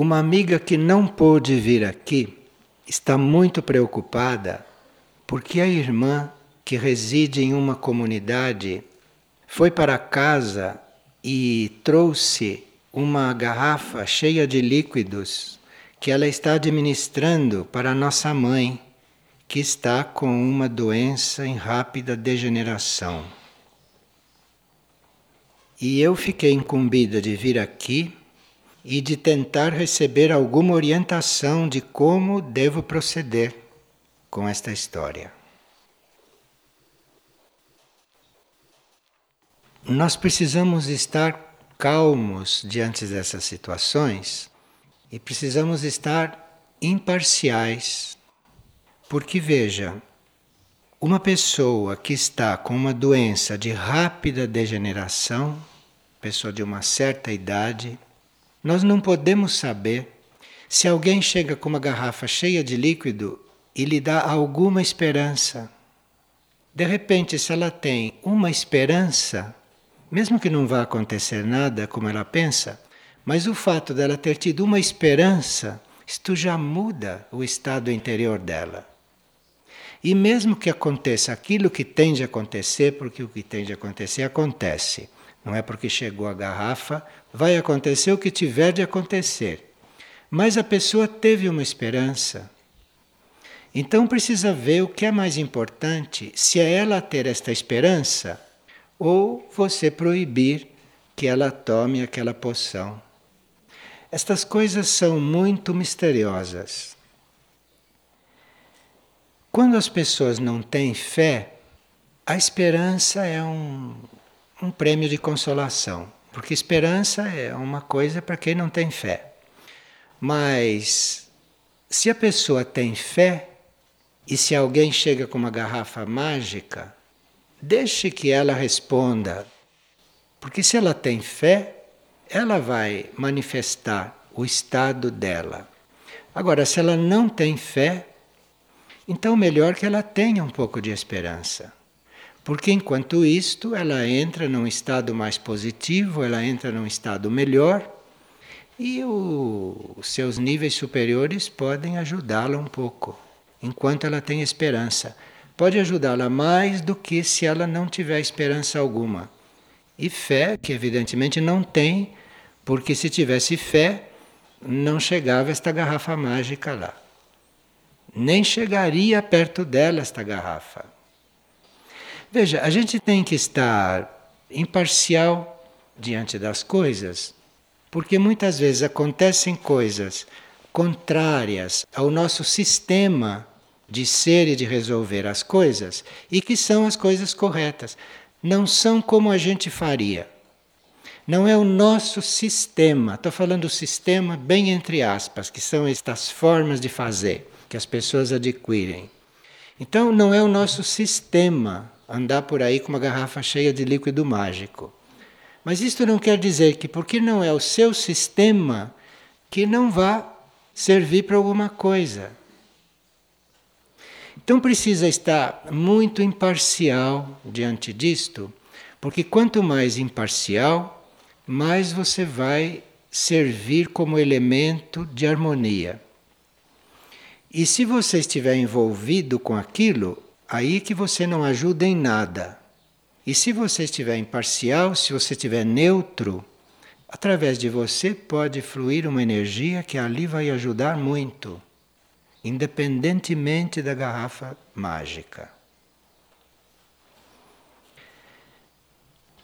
Uma amiga que não pôde vir aqui está muito preocupada porque a irmã, que reside em uma comunidade, foi para casa e trouxe uma garrafa cheia de líquidos que ela está administrando para nossa mãe, que está com uma doença em rápida degeneração. E eu fiquei incumbida de vir aqui e de tentar receber alguma orientação de como devo proceder com esta história. Nós precisamos estar calmos diante dessas situações e precisamos estar imparciais. Porque veja, uma pessoa que está com uma doença de rápida degeneração, pessoa de uma certa idade, nós não podemos saber se alguém chega com uma garrafa cheia de líquido e lhe dá alguma esperança. De repente, se ela tem uma esperança, mesmo que não vá acontecer nada como ela pensa, mas o fato dela ter tido uma esperança, isto já muda o estado interior dela. E mesmo que aconteça aquilo que tem de acontecer, porque o que tem de acontecer acontece. Não é porque chegou a garrafa, vai acontecer o que tiver de acontecer. Mas a pessoa teve uma esperança. Então precisa ver o que é mais importante, se é ela ter esta esperança ou você proibir que ela tome aquela poção. Estas coisas são muito misteriosas. Quando as pessoas não têm fé, a esperança é um, um prêmio de consolação, porque esperança é uma coisa para quem não tem fé. Mas se a pessoa tem fé, e se alguém chega com uma garrafa mágica, deixe que ela responda. Porque se ela tem fé, ela vai manifestar o estado dela. Agora, se ela não tem fé, então melhor que ela tenha um pouco de esperança. Porque enquanto isto, ela entra num estado mais positivo, ela entra num estado melhor e os seus níveis superiores podem ajudá-la um pouco, enquanto ela tem esperança. Pode ajudá-la mais do que se ela não tiver esperança alguma. E fé, que evidentemente não tem, porque se tivesse fé, não chegava esta garrafa mágica lá. Nem chegaria perto dela esta garrafa. Veja, a gente tem que estar imparcial diante das coisas, porque muitas vezes acontecem coisas contrárias ao nosso sistema de ser e de resolver as coisas e que são as coisas corretas. Não são como a gente faria. Não é o nosso sistema. Estou falando do sistema bem entre aspas, que são estas formas de fazer que as pessoas adquirem. Então, não é o nosso sistema andar por aí com uma garrafa cheia de líquido mágico. Mas isto não quer dizer que, porque não é o seu sistema, que não vá servir para alguma coisa. Então precisa estar muito imparcial diante disto, porque quanto mais imparcial, mais você vai servir como elemento de harmonia. E se você estiver envolvido com aquilo, aí que você não ajuda em nada. E se você estiver imparcial, se você estiver neutro, através de você pode fluir uma energia que ali vai ajudar muito, independentemente da garrafa mágica.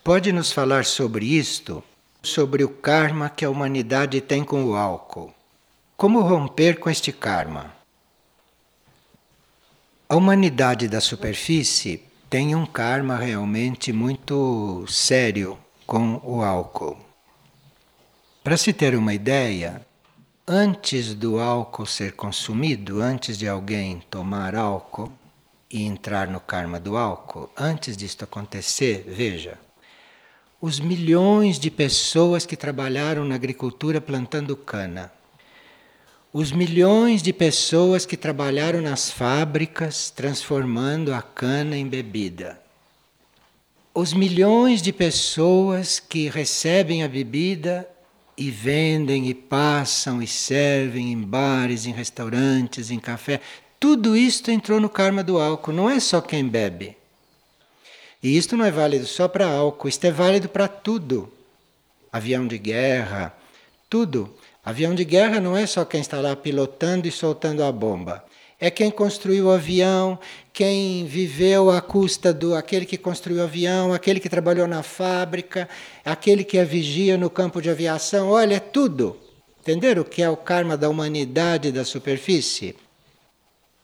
Pode nos falar sobre isto, sobre o karma que a humanidade tem com o álcool. Como romper com este karma? A humanidade da superfície tem um karma realmente muito sério com o álcool. Para se ter uma ideia, antes do álcool ser consumido, antes de alguém tomar álcool e entrar no karma do álcool, antes disto acontecer, veja, os milhões de pessoas que trabalharam na agricultura plantando cana, os milhões de pessoas que trabalharam nas fábricas transformando a cana em bebida, os milhões de pessoas que recebem a bebida e vendem e passam e servem em bares, em restaurantes, em café. Tudo isto entrou no karma do álcool, não é só quem bebe. E isto não é válido só para álcool, isto é válido para tudo. Avião de guerra, tudo. Avião de guerra não é só quem está lá pilotando e soltando a bomba. É quem construiu o avião, quem viveu à custa do aquele que construiu o avião, aquele que trabalhou na fábrica, aquele que é vigia no campo de aviação. Olha, é tudo. Entenderam o que é o karma da humanidade da superfície?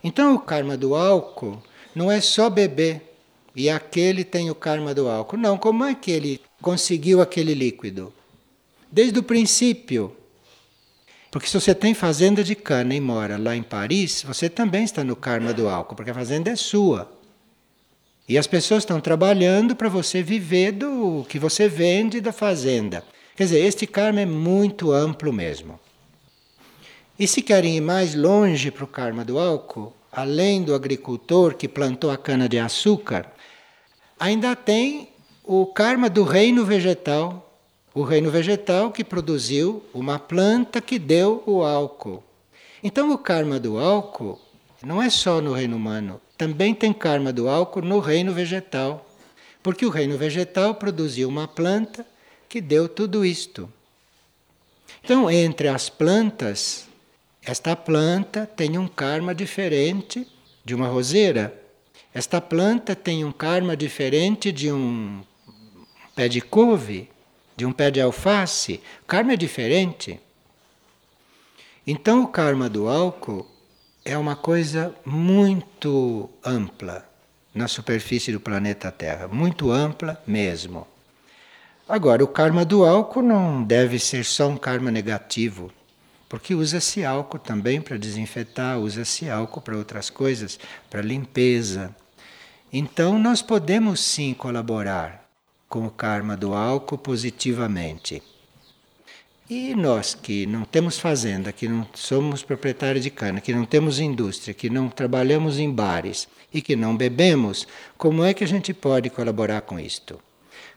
Então, o karma do álcool não é só beber e aquele tem o karma do álcool. Não, como é que ele conseguiu aquele líquido? Desde o princípio. Porque se você tem fazenda de cana e mora lá em Paris, você também está no karma do álcool, porque a fazenda é sua. E as pessoas estão trabalhando para você viver do que você vende da fazenda. Quer dizer, este karma é muito amplo mesmo. E se querem ir mais longe para o karma do álcool, além do agricultor que plantou a cana-de-açúcar, ainda tem o karma do reino vegetal. O reino vegetal que produziu uma planta que deu o álcool. Então, o karma do álcool não é só no reino humano, também tem karma do álcool no reino vegetal. Porque o reino vegetal produziu uma planta que deu tudo isto. Então, entre as plantas, esta planta tem um karma diferente de uma roseira. Esta planta tem um karma diferente de um pé de couve, de um pé de alface. O karma é diferente. Então, o karma do álcool é uma coisa muito ampla na superfície do planeta Terra, muito ampla mesmo. Agora, o karma do álcool não deve ser só um karma negativo. Porque usa-se álcool também para desinfetar, usa-se álcool para outras coisas, para limpeza. Então nós podemos sim colaborar com o karma do álcool positivamente. E nós que não temos fazenda, que não somos proprietários de cana, que não temos indústria, que não trabalhamos em bares e que não bebemos, como é que a gente pode colaborar com isto?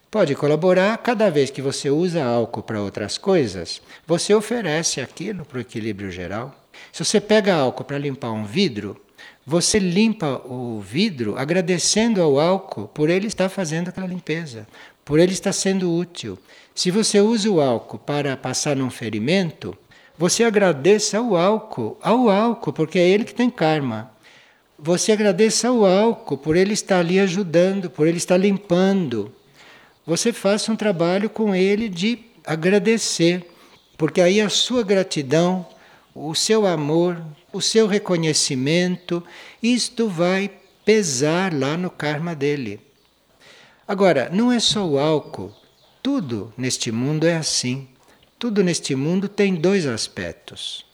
Pode colaborar cada vez que você usa álcool para outras coisas, você oferece aquilo para o equilíbrio geral. Se você pega álcool para limpar um vidro, você limpa o vidro agradecendo ao álcool por ele estar fazendo aquela limpeza, por ele estar sendo útil. Se você usa o álcool para passar num ferimento, você agradeça ao álcool, ao álcool, porque é ele que tem karma. Você agradeça ao álcool por ele estar ali ajudando, por ele estar limpando você faça um trabalho com ele de agradecer, porque aí a sua gratidão, o seu amor, o seu reconhecimento, isto vai pesar lá no karma dele. Agora, não é só o álcool, tudo neste mundo é assim. Tudo neste mundo tem dois aspectos.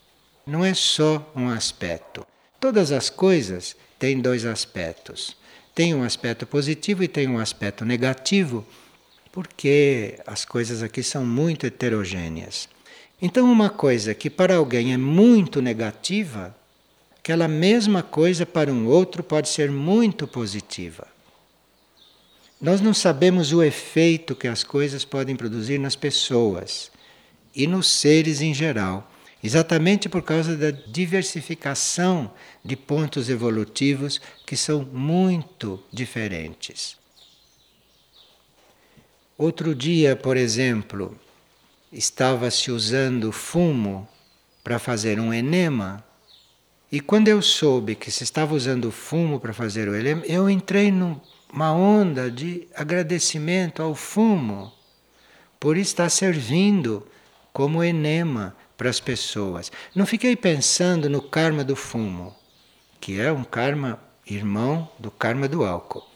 Não é só um aspecto. Todas as coisas têm dois aspectos. Tem um aspecto positivo e tem um aspecto negativo porque as coisas aqui são muito heterogêneas. Então, uma coisa que para alguém é muito negativa, aquela mesma coisa para um outro pode ser muito positiva. Nós não sabemos o efeito que as coisas podem produzir nas pessoas e nos seres em geral, exatamente por causa da diversificação de pontos evolutivos que são muito diferentes. Outro dia, por exemplo, estava-se usando fumo para fazer um enema. E quando eu soube que se estava usando fumo para fazer o enema, eu entrei numa onda de agradecimento ao fumo por estar servindo como enema para as pessoas. Não fiquei pensando no karma do fumo, que é um karma irmão do karma do álcool.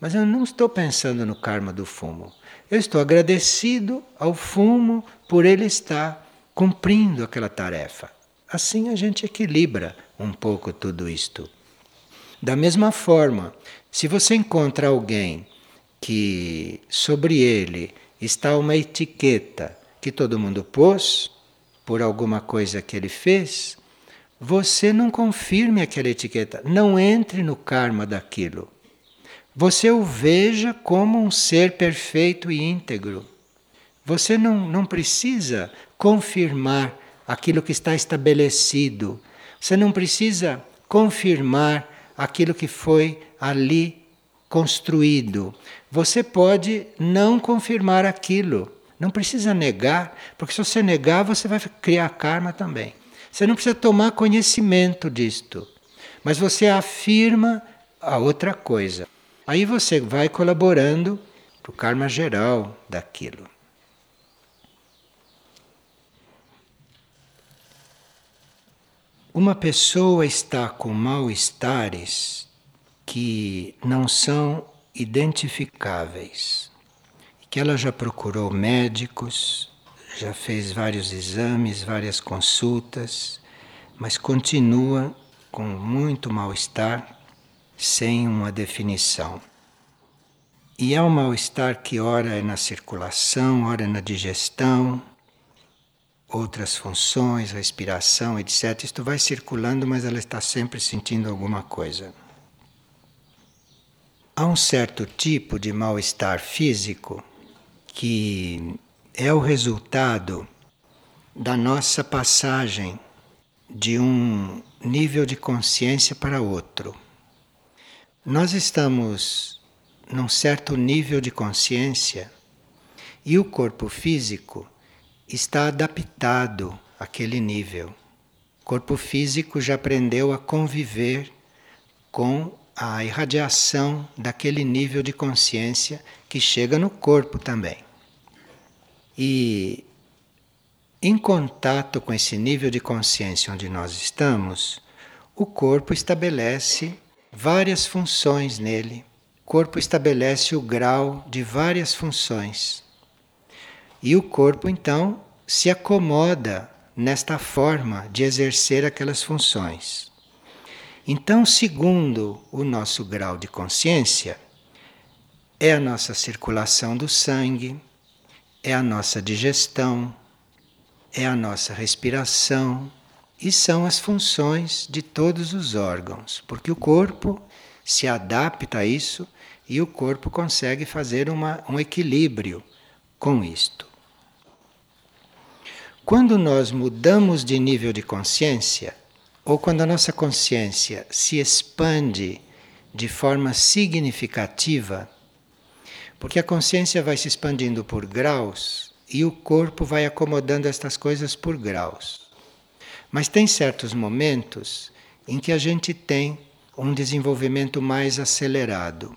Mas eu não estou pensando no karma do fumo. Eu estou agradecido ao fumo por ele estar cumprindo aquela tarefa. Assim a gente equilibra um pouco tudo isto. Da mesma forma, se você encontra alguém que sobre ele está uma etiqueta que todo mundo pôs por alguma coisa que ele fez, você não confirme aquela etiqueta, não entre no karma daquilo você o veja como um ser perfeito e íntegro. Você não, não precisa confirmar aquilo que está estabelecido. Você não precisa confirmar aquilo que foi ali construído. Você pode não confirmar aquilo. Não precisa negar, porque se você negar, você vai criar karma também. Você não precisa tomar conhecimento disto, mas você afirma a outra coisa. Aí você vai colaborando para o karma geral daquilo. Uma pessoa está com mal-estares que não são identificáveis, que ela já procurou médicos, já fez vários exames, várias consultas, mas continua com muito mal-estar sem uma definição. E é um mal-estar que ora é na circulação, ora é na digestão, outras funções, respiração, etc. Isto vai circulando, mas ela está sempre sentindo alguma coisa. Há um certo tipo de mal-estar físico que é o resultado da nossa passagem de um nível de consciência para outro. Nós estamos num certo nível de consciência e o corpo físico está adaptado àquele nível. O corpo físico já aprendeu a conviver com a irradiação daquele nível de consciência que chega no corpo também. E em contato com esse nível de consciência onde nós estamos, o corpo estabelece várias funções nele. O corpo estabelece o grau de várias funções. E o corpo então se acomoda nesta forma de exercer aquelas funções. Então, segundo o nosso grau de consciência, é a nossa circulação do sangue, é a nossa digestão, é a nossa respiração e são as funções de todos os órgãos, porque o corpo se adapta a isso e o corpo consegue fazer uma, um equilíbrio com isto. Quando nós mudamos de nível de consciência, ou quando a nossa consciência se expande de forma significativa, porque a consciência vai se expandindo por graus e o corpo vai acomodando estas coisas por graus. Mas tem certos momentos em que a gente tem um desenvolvimento mais acelerado,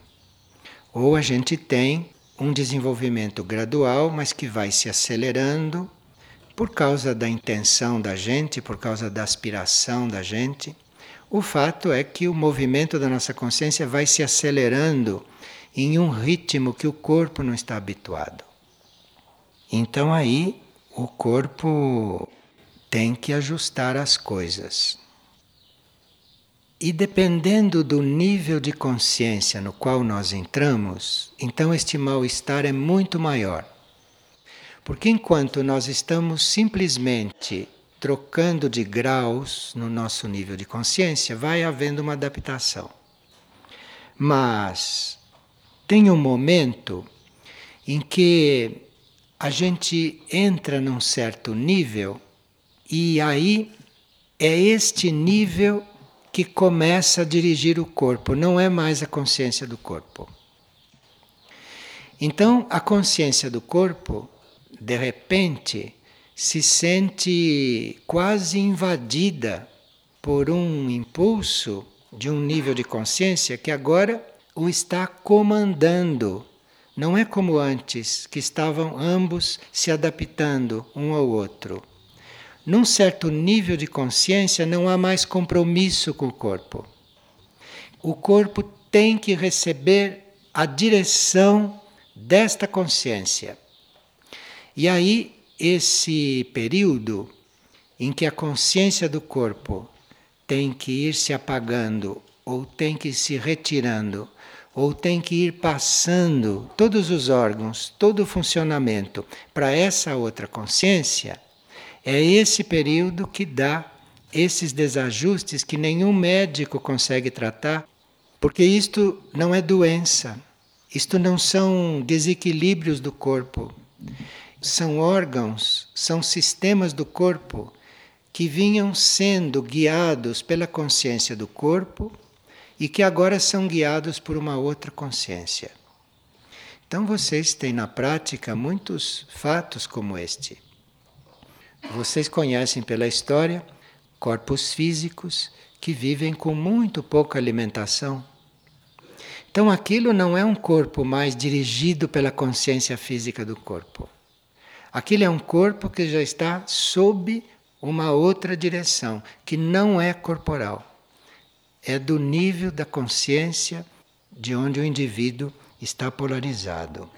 ou a gente tem um desenvolvimento gradual, mas que vai se acelerando por causa da intenção da gente, por causa da aspiração da gente. O fato é que o movimento da nossa consciência vai se acelerando em um ritmo que o corpo não está habituado. Então aí o corpo tem que ajustar as coisas. E dependendo do nível de consciência no qual nós entramos, então este mal-estar é muito maior. Porque enquanto nós estamos simplesmente trocando de graus no nosso nível de consciência, vai havendo uma adaptação. Mas tem um momento em que a gente entra num certo nível e aí é este nível que começa a dirigir o corpo, não é mais a consciência do corpo. Então, a consciência do corpo de repente se sente quase invadida por um impulso de um nível de consciência que agora o está comandando. Não é como antes, que estavam ambos se adaptando um ao outro. Num certo nível de consciência não há mais compromisso com o corpo. O corpo tem que receber a direção desta consciência. E aí, esse período em que a consciência do corpo tem que ir se apagando, ou tem que ir se retirando, ou tem que ir passando todos os órgãos, todo o funcionamento para essa outra consciência, é esse período que dá esses desajustes que nenhum médico consegue tratar, porque isto não é doença, isto não são desequilíbrios do corpo. são órgãos, são sistemas do corpo que vinham sendo guiados pela consciência do corpo e que agora são guiados por uma outra consciência. Então vocês têm na prática muitos fatos como este. Vocês conhecem pela história corpos físicos que vivem com muito pouca alimentação. Então aquilo não é um corpo mais dirigido pela consciência física do corpo. Aquilo é um corpo que já está sob uma outra direção, que não é corporal. É do nível da consciência de onde o indivíduo está polarizado.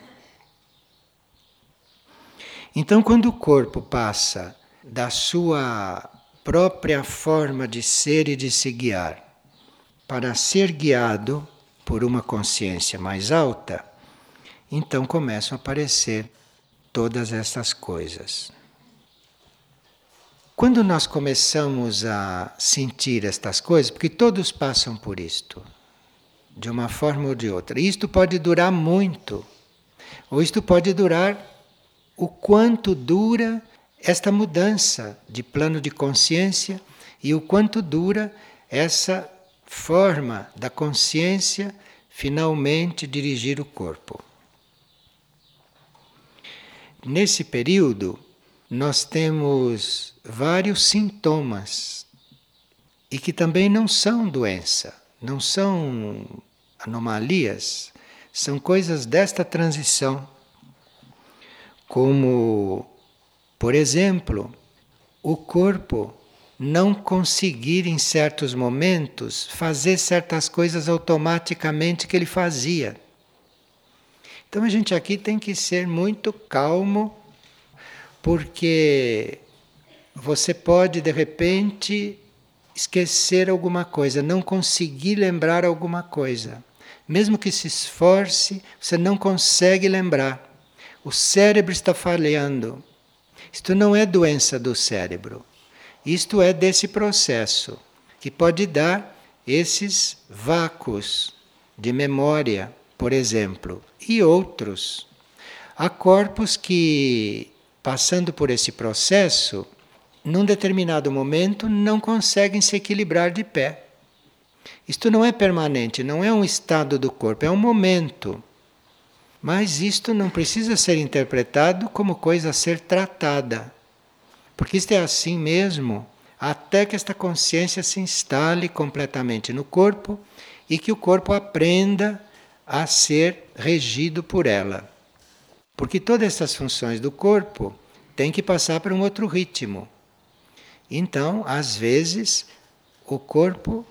Então, quando o corpo passa da sua própria forma de ser e de se guiar para ser guiado por uma consciência mais alta, então começam a aparecer todas essas coisas. Quando nós começamos a sentir estas coisas, porque todos passam por isto, de uma forma ou de outra, isto pode durar muito, ou isto pode durar o quanto dura esta mudança de plano de consciência e o quanto dura essa forma da consciência finalmente dirigir o corpo. Nesse período, nós temos vários sintomas e que também não são doença, não são anomalias, são coisas desta transição. Como, por exemplo, o corpo não conseguir em certos momentos fazer certas coisas automaticamente que ele fazia. Então a gente aqui tem que ser muito calmo, porque você pode de repente esquecer alguma coisa, não conseguir lembrar alguma coisa. Mesmo que se esforce, você não consegue lembrar. O cérebro está falhando. Isto não é doença do cérebro. Isto é desse processo que pode dar esses vácuos de memória, por exemplo, e outros. Há corpos que, passando por esse processo, num determinado momento não conseguem se equilibrar de pé. Isto não é permanente, não é um estado do corpo, é um momento. Mas isto não precisa ser interpretado como coisa a ser tratada. Porque isto é assim mesmo, até que esta consciência se instale completamente no corpo e que o corpo aprenda a ser regido por ela. Porque todas essas funções do corpo têm que passar por um outro ritmo. Então, às vezes, o corpo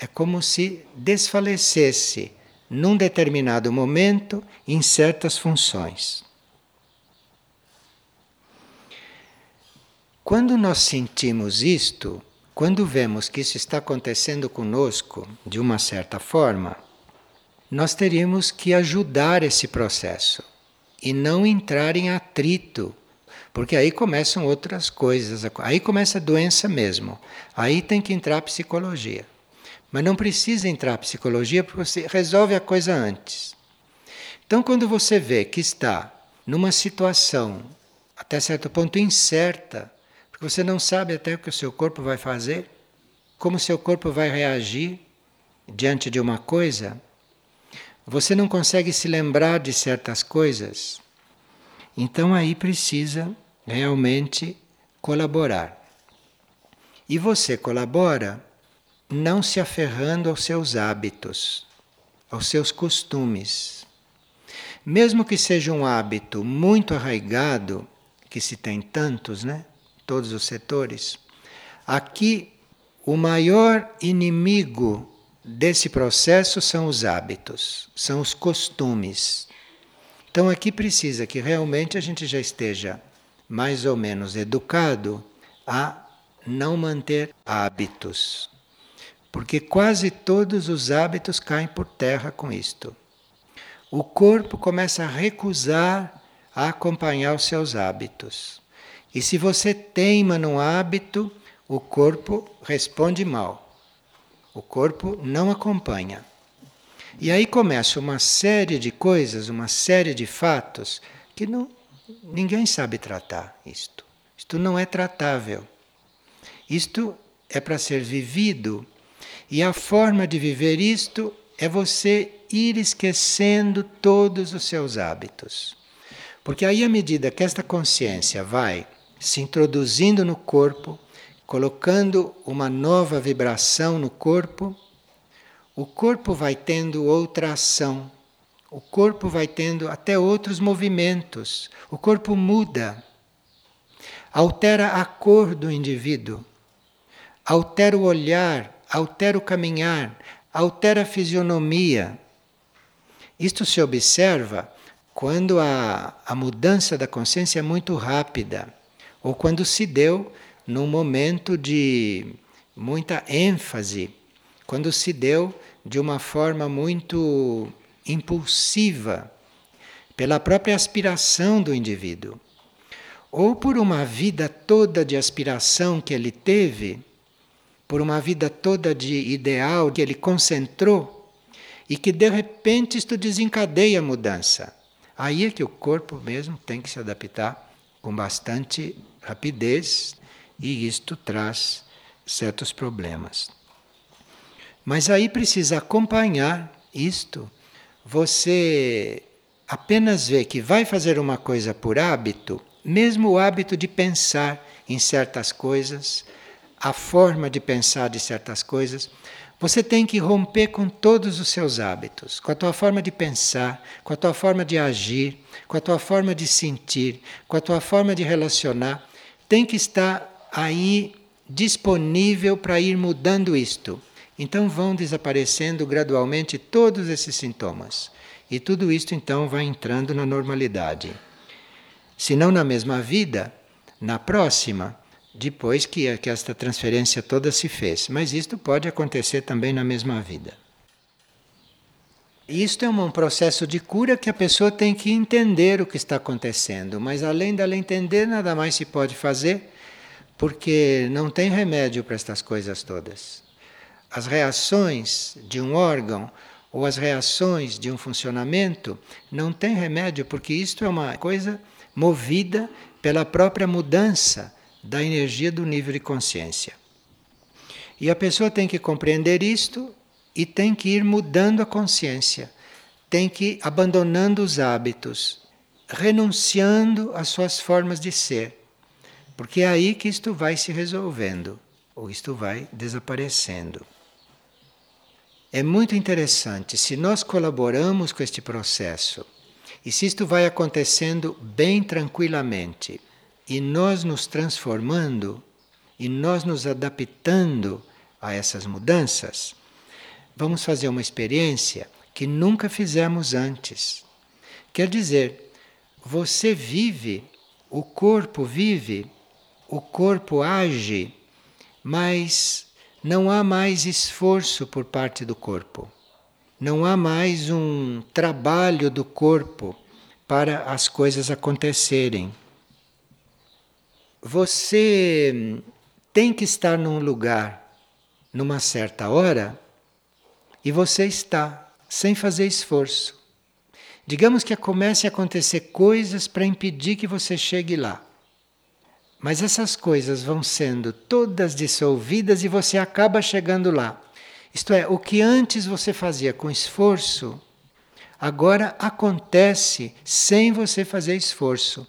é como se desfalecesse num determinado momento em certas funções. Quando nós sentimos isto, quando vemos que isso está acontecendo conosco de uma certa forma, nós teríamos que ajudar esse processo e não entrar em atrito porque aí começam outras coisas, aí começa a doença mesmo. Aí tem que entrar a psicologia. Mas não precisa entrar a psicologia porque você resolve a coisa antes. Então, quando você vê que está numa situação até certo ponto incerta, porque você não sabe até o que o seu corpo vai fazer, como o seu corpo vai reagir diante de uma coisa, você não consegue se lembrar de certas coisas, então aí precisa realmente colaborar. E você colabora não se aferrando aos seus hábitos, aos seus costumes. Mesmo que seja um hábito muito arraigado, que se tem tantos, né? Todos os setores. Aqui o maior inimigo desse processo são os hábitos, são os costumes. Então aqui precisa que realmente a gente já esteja mais ou menos educado a não manter hábitos. Porque quase todos os hábitos caem por terra com isto. O corpo começa a recusar a acompanhar os seus hábitos. E se você teima num hábito, o corpo responde mal. O corpo não acompanha. E aí começa uma série de coisas, uma série de fatos que não ninguém sabe tratar isto. Isto não é tratável. Isto é para ser vivido. E a forma de viver isto é você ir esquecendo todos os seus hábitos. Porque aí, à medida que esta consciência vai se introduzindo no corpo, colocando uma nova vibração no corpo, o corpo vai tendo outra ação, o corpo vai tendo até outros movimentos, o corpo muda, altera a cor do indivíduo, altera o olhar, altera o caminhar, altera a fisionomia. Isto se observa quando a, a mudança da consciência é muito rápida, ou quando se deu num momento de muita ênfase, quando se deu de uma forma muito impulsiva, pela própria aspiração do indivíduo, ou por uma vida toda de aspiração que ele teve, por uma vida toda de ideal que ele concentrou, e que de repente isto desencadeia a mudança. Aí é que o corpo mesmo tem que se adaptar com bastante rapidez e isto traz certos problemas. Mas aí precisa acompanhar isto. Você apenas vê que vai fazer uma coisa por hábito, mesmo o hábito de pensar em certas coisas, a forma de pensar de certas coisas, você tem que romper com todos os seus hábitos, com a tua forma de pensar, com a tua forma de agir, com a tua forma de sentir, com a tua forma de relacionar. Tem que estar aí disponível para ir mudando isto. Então vão desaparecendo gradualmente todos esses sintomas. E tudo isto então vai entrando na normalidade. Se não na mesma vida, na próxima, depois que, que esta transferência toda se fez. Mas isto pode acontecer também na mesma vida. Isto é um processo de cura que a pessoa tem que entender o que está acontecendo, mas além dela entender, nada mais se pode fazer, porque não tem remédio para estas coisas todas. As reações de um órgão ou as reações de um funcionamento não tem remédio, porque isto é uma coisa movida pela própria mudança da energia do nível de consciência. E a pessoa tem que compreender isto e tem que ir mudando a consciência, tem que ir abandonando os hábitos, renunciando às suas formas de ser, porque é aí que isto vai se resolvendo, ou isto vai desaparecendo. É muito interessante se nós colaboramos com este processo e se isto vai acontecendo bem tranquilamente e nós nos transformando e nós nos adaptando a essas mudanças, vamos fazer uma experiência que nunca fizemos antes. Quer dizer, você vive, o corpo vive, o corpo age, mas não há mais esforço por parte do corpo. Não há mais um trabalho do corpo para as coisas acontecerem. Você tem que estar num lugar numa certa hora e você está sem fazer esforço. Digamos que comece a acontecer coisas para impedir que você chegue lá. Mas essas coisas vão sendo todas dissolvidas e você acaba chegando lá. Isto é, o que antes você fazia com esforço, agora acontece sem você fazer esforço.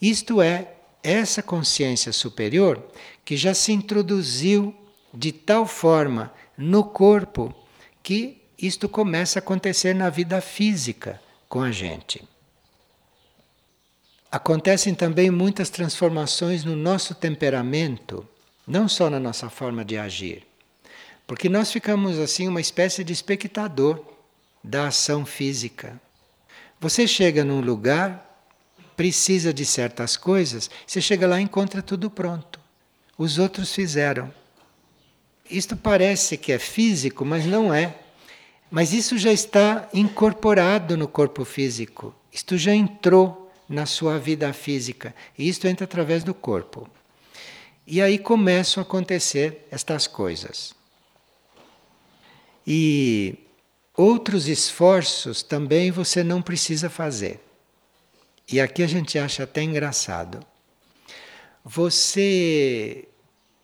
Isto é essa consciência superior que já se introduziu de tal forma no corpo que isto começa a acontecer na vida física com a gente. Acontecem também muitas transformações no nosso temperamento, não só na nossa forma de agir, porque nós ficamos assim uma espécie de espectador da ação física. Você chega num lugar precisa de certas coisas, você chega lá e encontra tudo pronto. Os outros fizeram. Isto parece que é físico, mas não é. Mas isso já está incorporado no corpo físico. Isto já entrou na sua vida física. E isto entra através do corpo. E aí começam a acontecer estas coisas. E outros esforços também você não precisa fazer. E aqui a gente acha até engraçado. Você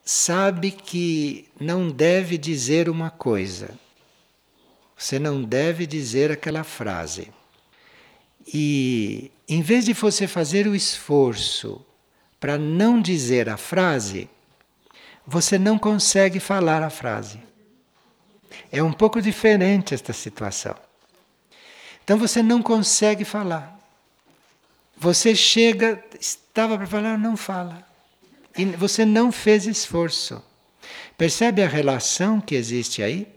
sabe que não deve dizer uma coisa. Você não deve dizer aquela frase. E em vez de você fazer o esforço para não dizer a frase, você não consegue falar a frase. É um pouco diferente esta situação. Então você não consegue falar. Você chega, estava para falar, não fala. E você não fez esforço. Percebe a relação que existe aí?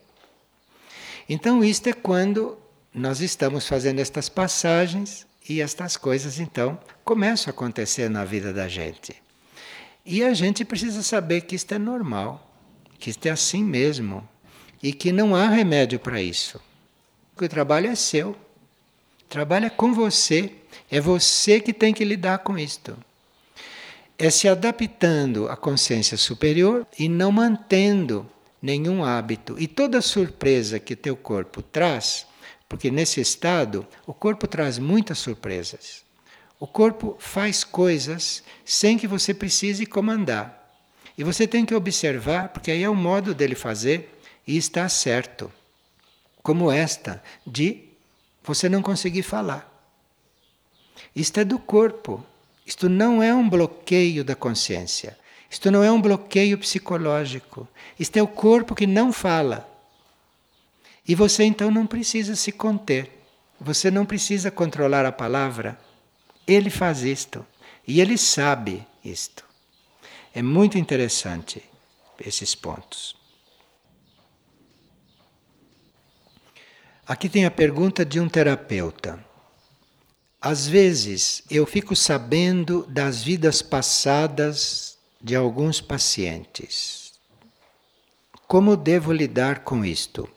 Então, isto é quando nós estamos fazendo estas passagens e estas coisas, então, começam a acontecer na vida da gente. E a gente precisa saber que isto é normal, que isto é assim mesmo e que não há remédio para isso. Porque o trabalho é seu. O trabalho é com você. É você que tem que lidar com isto é se adaptando à consciência superior e não mantendo nenhum hábito. E toda surpresa que teu corpo traz, porque nesse estado o corpo traz muitas surpresas. O corpo faz coisas sem que você precise comandar. E você tem que observar, porque aí é o modo dele fazer e está certo. Como esta de você não conseguir falar. Isto é do corpo. Isto não é um bloqueio da consciência. Isto não é um bloqueio psicológico. Isto é o corpo que não fala. E você então não precisa se conter. Você não precisa controlar a palavra. Ele faz isto. E ele sabe isto. É muito interessante esses pontos. Aqui tem a pergunta de um terapeuta. Às vezes eu fico sabendo das vidas passadas de alguns pacientes. Como devo lidar com isto?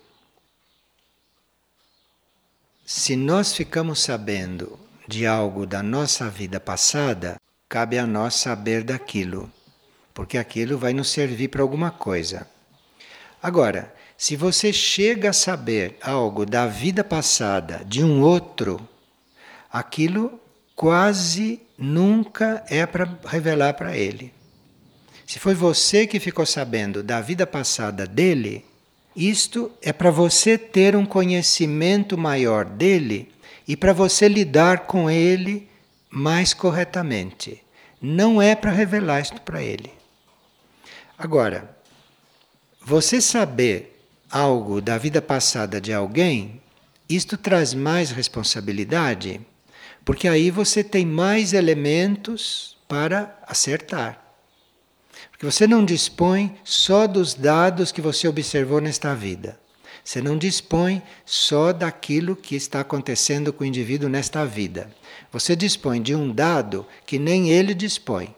Se nós ficamos sabendo de algo da nossa vida passada, cabe a nós saber daquilo, porque aquilo vai nos servir para alguma coisa. Agora, se você chega a saber algo da vida passada de um outro, aquilo quase nunca é para revelar para ele. Se foi você que ficou sabendo da vida passada dele, isto é para você ter um conhecimento maior dele e para você lidar com ele mais corretamente. Não é para revelar isto para ele. Agora, você saber algo da vida passada de alguém, isto traz mais responsabilidade porque aí você tem mais elementos para acertar. Porque você não dispõe só dos dados que você observou nesta vida. Você não dispõe só daquilo que está acontecendo com o indivíduo nesta vida. Você dispõe de um dado que nem ele dispõe.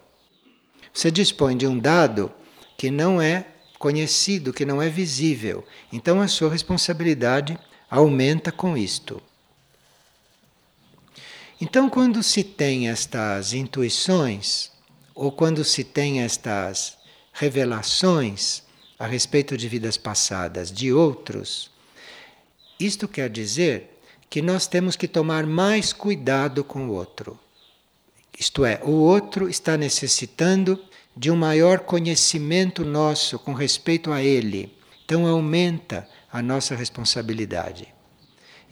Você dispõe de um dado que não é conhecido, que não é visível. Então a sua responsabilidade aumenta com isto. Então, quando se tem estas intuições, ou quando se tem estas revelações a respeito de vidas passadas de outros, isto quer dizer que nós temos que tomar mais cuidado com o outro. Isto é, o outro está necessitando de um maior conhecimento nosso com respeito a ele. Então aumenta a nossa responsabilidade.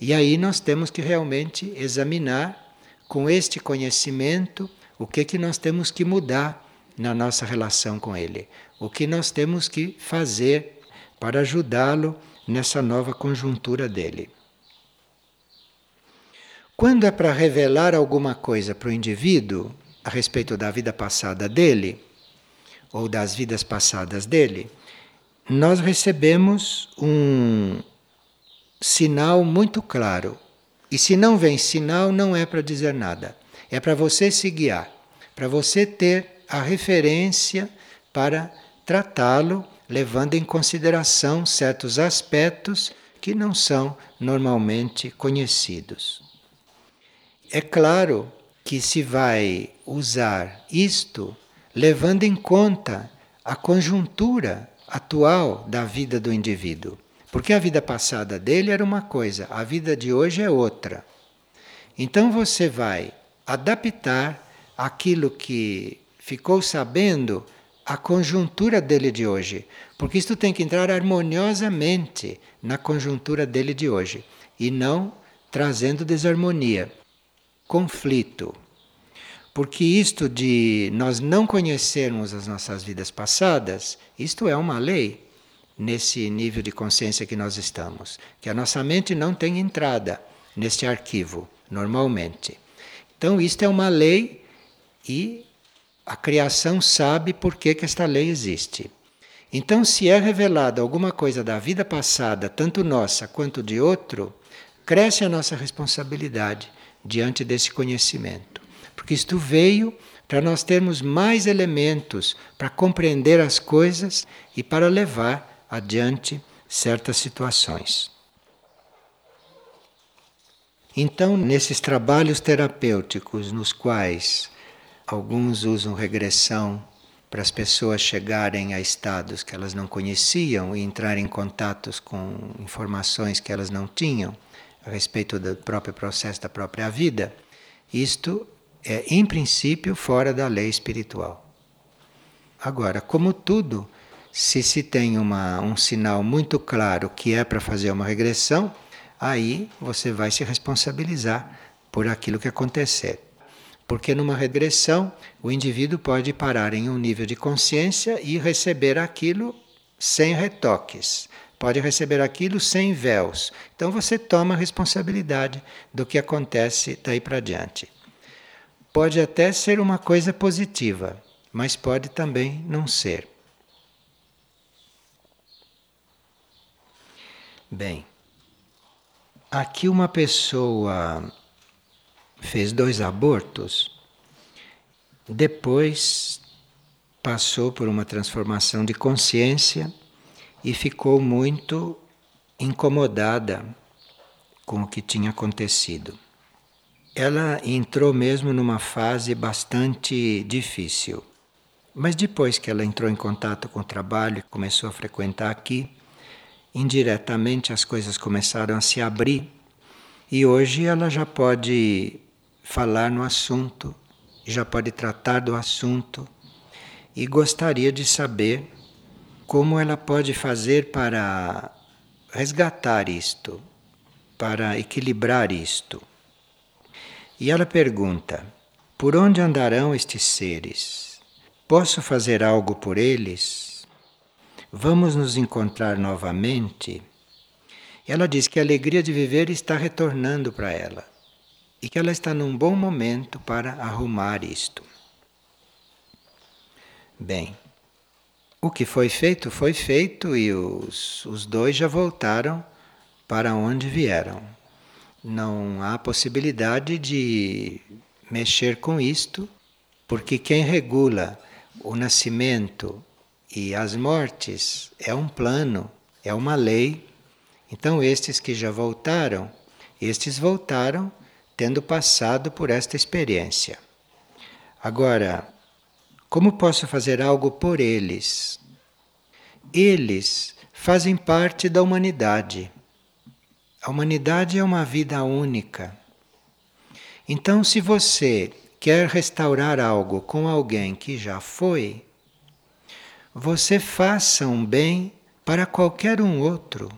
E aí nós temos que realmente examinar com este conhecimento, o que que nós temos que mudar na nossa relação com ele? O que nós temos que fazer para ajudá-lo nessa nova conjuntura dele? Quando é para revelar alguma coisa para o indivíduo a respeito da vida passada dele, ou das vidas passadas dele, nós recebemos um sinal muito claro e se não vem sinal, não é para dizer nada. É para você se guiar, para você ter a referência para tratá-lo, levando em consideração certos aspectos que não são normalmente conhecidos. É claro que se vai usar isto levando em conta a conjuntura atual da vida do indivíduo. Porque a vida passada dele era uma coisa, a vida de hoje é outra. Então você vai adaptar aquilo que ficou sabendo à conjuntura dele de hoje. Porque isto tem que entrar harmoniosamente na conjuntura dele de hoje e não trazendo desarmonia, conflito. Porque isto de nós não conhecermos as nossas vidas passadas, isto é uma lei nesse nível de consciência que nós estamos, que a nossa mente não tem entrada neste arquivo normalmente. Então isto é uma lei e a criação sabe por que, que esta lei existe. Então, se é revelada alguma coisa da vida passada, tanto nossa quanto de outro, cresce a nossa responsabilidade diante desse conhecimento. Porque isto veio para nós termos mais elementos para compreender as coisas e para levar adiante certas situações. Então, nesses trabalhos terapêuticos nos quais alguns usam regressão para as pessoas chegarem a estados que elas não conheciam e entrarem em contatos com informações que elas não tinham a respeito do próprio processo da própria vida, isto é, em princípio, fora da lei espiritual. Agora, como tudo, se se tem uma, um sinal muito claro que é para fazer uma regressão, aí você vai se responsabilizar por aquilo que acontecer. Porque numa regressão, o indivíduo pode parar em um nível de consciência e receber aquilo sem retoques. Pode receber aquilo sem véus. Então você toma a responsabilidade do que acontece daí para diante. Pode até ser uma coisa positiva, mas pode também não ser. Bem, aqui uma pessoa fez dois abortos, depois passou por uma transformação de consciência e ficou muito incomodada com o que tinha acontecido. Ela entrou mesmo numa fase bastante difícil. Mas depois que ela entrou em contato com o trabalho e começou a frequentar aqui, indiretamente as coisas começaram a se abrir e hoje ela já pode falar no assunto, já pode tratar do assunto e gostaria de saber como ela pode fazer para resgatar isto, para equilibrar isto. E ela pergunta: por onde andarão estes seres? Posso fazer algo por eles? Vamos nos encontrar novamente? Ela diz que a alegria de viver está retornando para ela e que ela está num bom momento para arrumar isto. Bem, o que foi feito foi feito e os, os dois já voltaram para onde vieram. Não há possibilidade de mexer com isto, porque quem regula o nascimento e as mortes é um plano, é uma lei. Então, estes que já voltaram, estes voltaram tendo passado por esta experiência. Agora, como posso fazer algo por eles? Eles fazem parte da humanidade. A humanidade é uma vida única. Então, se você quer restaurar algo com alguém que já foi, você faça um bem para qualquer um outro.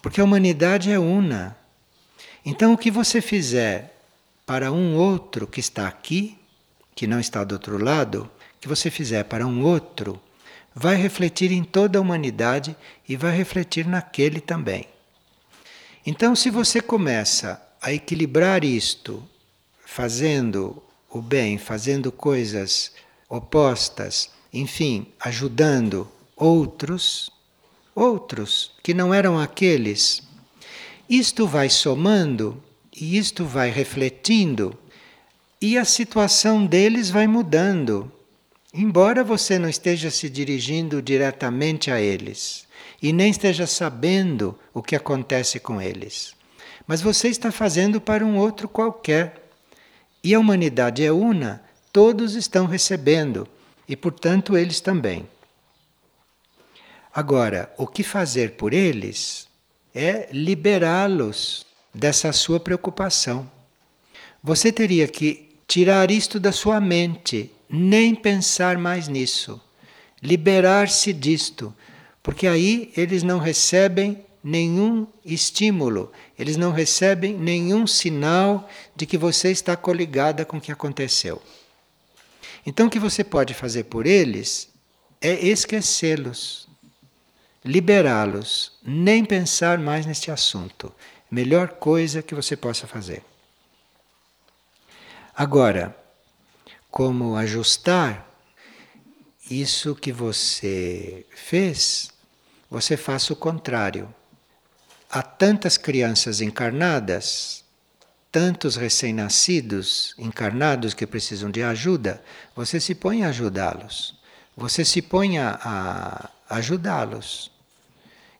Porque a humanidade é una. Então, o que você fizer para um outro que está aqui, que não está do outro lado, que você fizer para um outro, vai refletir em toda a humanidade e vai refletir naquele também. Então, se você começa a equilibrar isto, fazendo o bem, fazendo coisas opostas, enfim, ajudando outros, outros que não eram aqueles isto vai somando e isto vai refletindo e a situação deles vai mudando. Embora você não esteja se dirigindo diretamente a eles e nem esteja sabendo o que acontece com eles, mas você está fazendo para um outro qualquer. E a humanidade é una, todos estão recebendo e, portanto, eles também. Agora, o que fazer por eles é liberá-los dessa sua preocupação. Você teria que tirar isto da sua mente, nem pensar mais nisso, liberar-se disto, porque aí eles não recebem nenhum estímulo, eles não recebem nenhum sinal de que você está coligada com o que aconteceu. Então, o que você pode fazer por eles é esquecê-los, liberá-los, nem pensar mais neste assunto. Melhor coisa que você possa fazer. Agora, como ajustar isso que você fez, você faça o contrário. Há tantas crianças encarnadas, tantos recém-nascidos encarnados que precisam de ajuda, você se põe a ajudá-los. Você se põe a, a ajudá-los.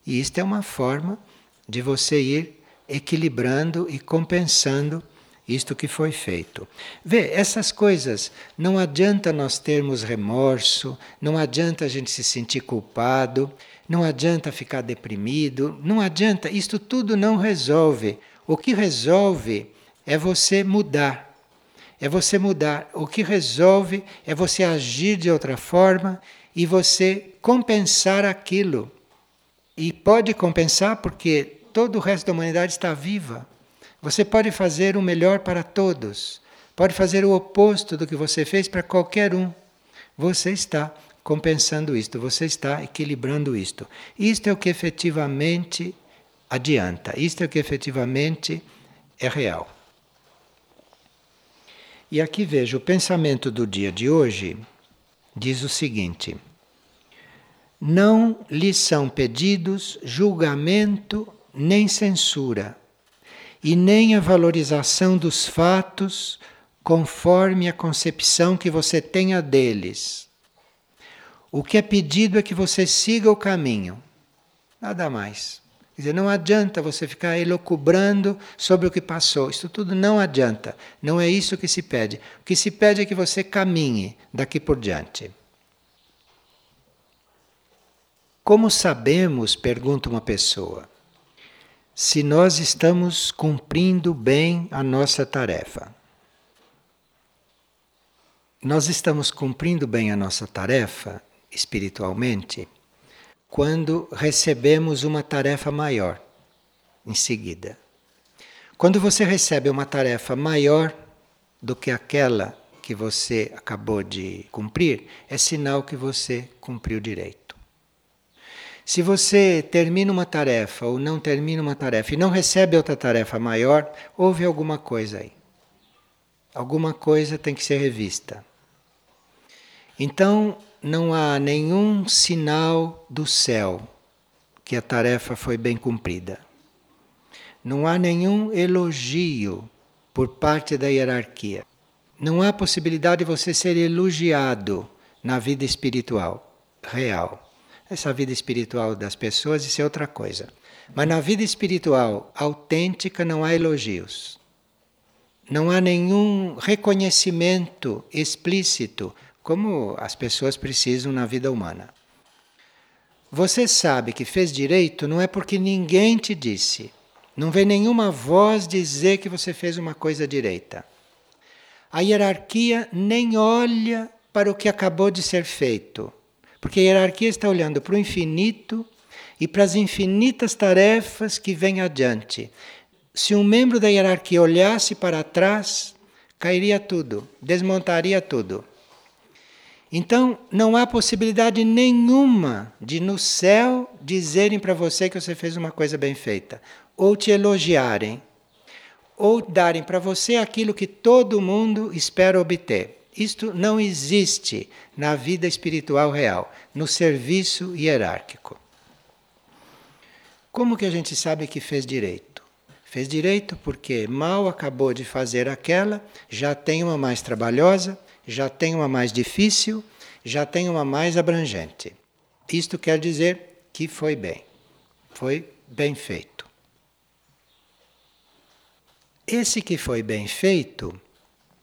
E isto é uma forma de você ir equilibrando e compensando isto que foi feito. Vê, essas coisas, não adianta nós termos remorso, não adianta a gente se sentir culpado, não adianta ficar deprimido, não adianta, isto tudo não resolve. O que resolve é você mudar. É você mudar. O que resolve é você agir de outra forma e você compensar aquilo. E pode compensar porque todo o resto da humanidade está viva. Você pode fazer o melhor para todos, pode fazer o oposto do que você fez para qualquer um. Você está compensando isto, você está equilibrando isto. Isto é o que efetivamente adianta, isto é o que efetivamente é real. E aqui vejo o pensamento do dia de hoje diz o seguinte: Não lhe são pedidos julgamento nem censura e nem a valorização dos fatos conforme a concepção que você tenha deles. O que é pedido é que você siga o caminho, nada mais. Quer dizer, não adianta você ficar elocubrando sobre o que passou. Isso tudo não adianta. Não é isso que se pede. O que se pede é que você caminhe daqui por diante. Como sabemos, pergunta uma pessoa, se nós estamos cumprindo bem a nossa tarefa. Nós estamos cumprindo bem a nossa tarefa espiritualmente quando recebemos uma tarefa maior em seguida. Quando você recebe uma tarefa maior do que aquela que você acabou de cumprir, é sinal que você cumpriu direito. Se você termina uma tarefa ou não termina uma tarefa e não recebe outra tarefa maior, houve alguma coisa aí. Alguma coisa tem que ser revista. Então, não há nenhum sinal do céu que a tarefa foi bem cumprida. Não há nenhum elogio por parte da hierarquia. Não há possibilidade de você ser elogiado na vida espiritual real. Essa vida espiritual das pessoas, isso é outra coisa. Mas na vida espiritual autêntica não há elogios. Não há nenhum reconhecimento explícito, como as pessoas precisam na vida humana. Você sabe que fez direito não é porque ninguém te disse. Não vem nenhuma voz dizer que você fez uma coisa direita. A hierarquia nem olha para o que acabou de ser feito. Porque a hierarquia está olhando para o infinito e para as infinitas tarefas que vêm adiante. Se um membro da hierarquia olhasse para trás, cairia tudo, desmontaria tudo. Então, não há possibilidade nenhuma de no céu dizerem para você que você fez uma coisa bem feita, ou te elogiarem, ou darem para você aquilo que todo mundo espera obter. Isto não existe na vida espiritual real, no serviço hierárquico. Como que a gente sabe que fez direito? Fez direito porque mal acabou de fazer aquela, já tem uma mais trabalhosa, já tem uma mais difícil, já tem uma mais abrangente. Isto quer dizer que foi bem, foi bem feito. Esse que foi bem feito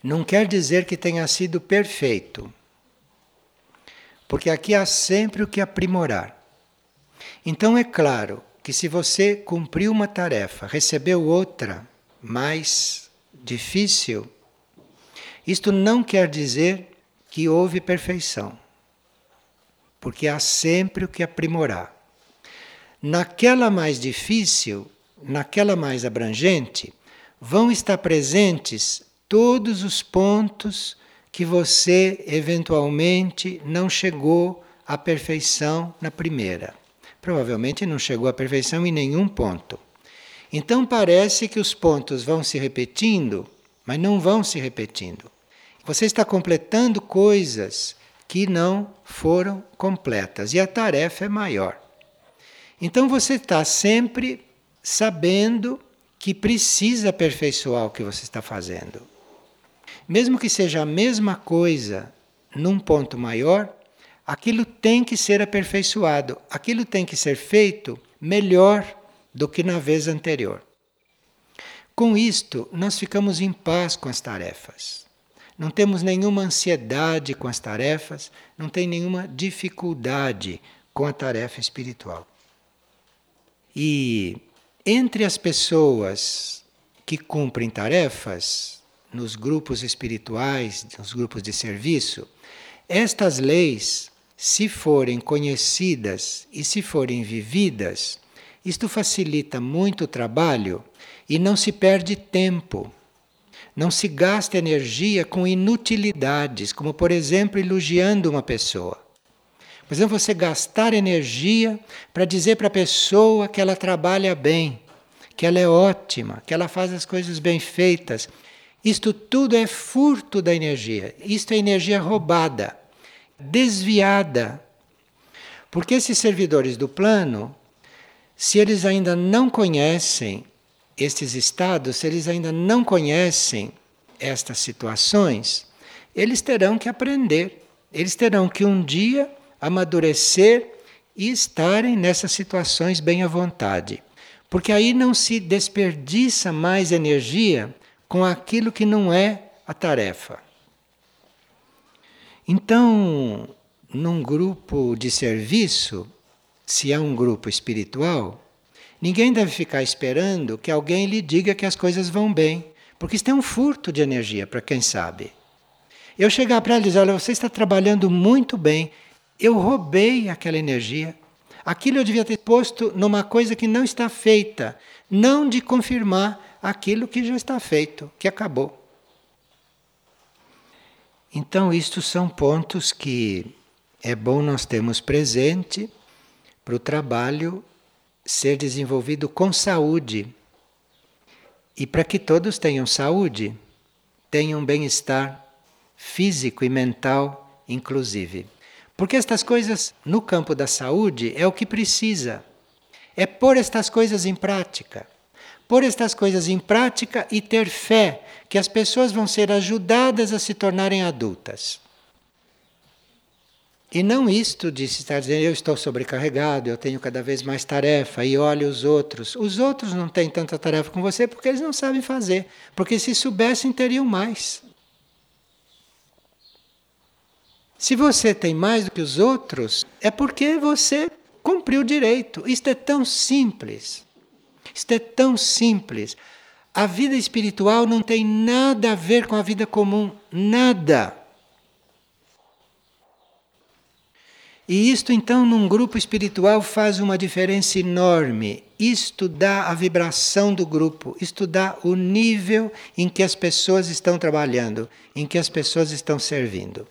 não quer dizer que tenha sido perfeito, porque aqui há sempre o que aprimorar. Então é claro que se você cumpriu uma tarefa, recebeu outra mais difícil, isto não quer dizer que houve perfeição, porque há sempre o que aprimorar. Naquela mais difícil, naquela mais abrangente, vão estar presentes todos os pontos que você eventualmente não chegou à perfeição na primeira. Provavelmente não chegou à perfeição em nenhum ponto. Então parece que os pontos vão se repetindo, mas não vão se repetindo. Você está completando coisas que não foram completas e a tarefa é maior. Então você está sempre sabendo que precisa aperfeiçoar o que você está fazendo. Mesmo que seja a mesma coisa num ponto maior, aquilo tem que ser aperfeiçoado, aquilo tem que ser feito melhor do que na vez anterior. Com isto, nós ficamos em paz com as tarefas. Não temos nenhuma ansiedade com as tarefas, não tem nenhuma dificuldade com a tarefa espiritual. E entre as pessoas que cumprem tarefas, nos grupos espirituais, nos grupos de serviço, estas leis, se forem conhecidas e se forem vividas, isto facilita muito o trabalho e não se perde tempo. Não se gasta energia com inutilidades, como por exemplo elogiando uma pessoa. Por exemplo, você gastar energia para dizer para a pessoa que ela trabalha bem, que ela é ótima, que ela faz as coisas bem feitas. Isto tudo é furto da energia. Isto é energia roubada, desviada. Porque esses servidores do plano se eles ainda não conhecem estes estados, se eles ainda não conhecem estas situações, eles terão que aprender, eles terão que um dia amadurecer e estarem nessas situações bem à vontade. Porque aí não se desperdiça mais energia com aquilo que não é a tarefa. Então, num grupo de serviço, se é um grupo espiritual, ninguém deve ficar esperando que alguém lhe diga que as coisas vão bem, porque isso é um furto de energia para quem sabe. Eu chegar para ela e dizer: Olha, você está trabalhando muito bem, eu roubei aquela energia. Aquilo eu devia ter posto numa coisa que não está feita, não de confirmar aquilo que já está feito, que acabou. Então, isto são pontos que é bom nós termos presente para o trabalho ser desenvolvido com saúde. E para que todos tenham saúde, tenham bem-estar físico e mental, inclusive. Porque estas coisas no campo da saúde é o que precisa. É pôr estas coisas em prática. Pôr estas coisas em prática e ter fé que as pessoas vão ser ajudadas a se tornarem adultas. E não isto de se estar dizendo eu estou sobrecarregado, eu tenho cada vez mais tarefa e olhe os outros. Os outros não têm tanta tarefa com você porque eles não sabem fazer. Porque se soubessem, teriam mais. Se você tem mais do que os outros, é porque você cumpriu direito. Isto é tão simples. Isto é tão simples. A vida espiritual não tem nada a ver com a vida comum. Nada. E isto, então, num grupo espiritual faz uma diferença enorme. Isto dá a vibração do grupo, isto dá o nível em que as pessoas estão trabalhando, em que as pessoas estão servindo.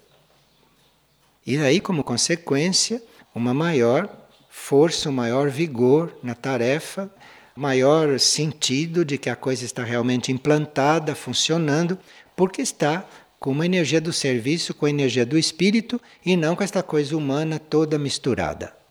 E daí, como consequência, uma maior força, um maior vigor na tarefa, maior sentido de que a coisa está realmente implantada, funcionando, porque está com uma energia do serviço, com a energia do espírito e não com esta coisa humana toda misturada.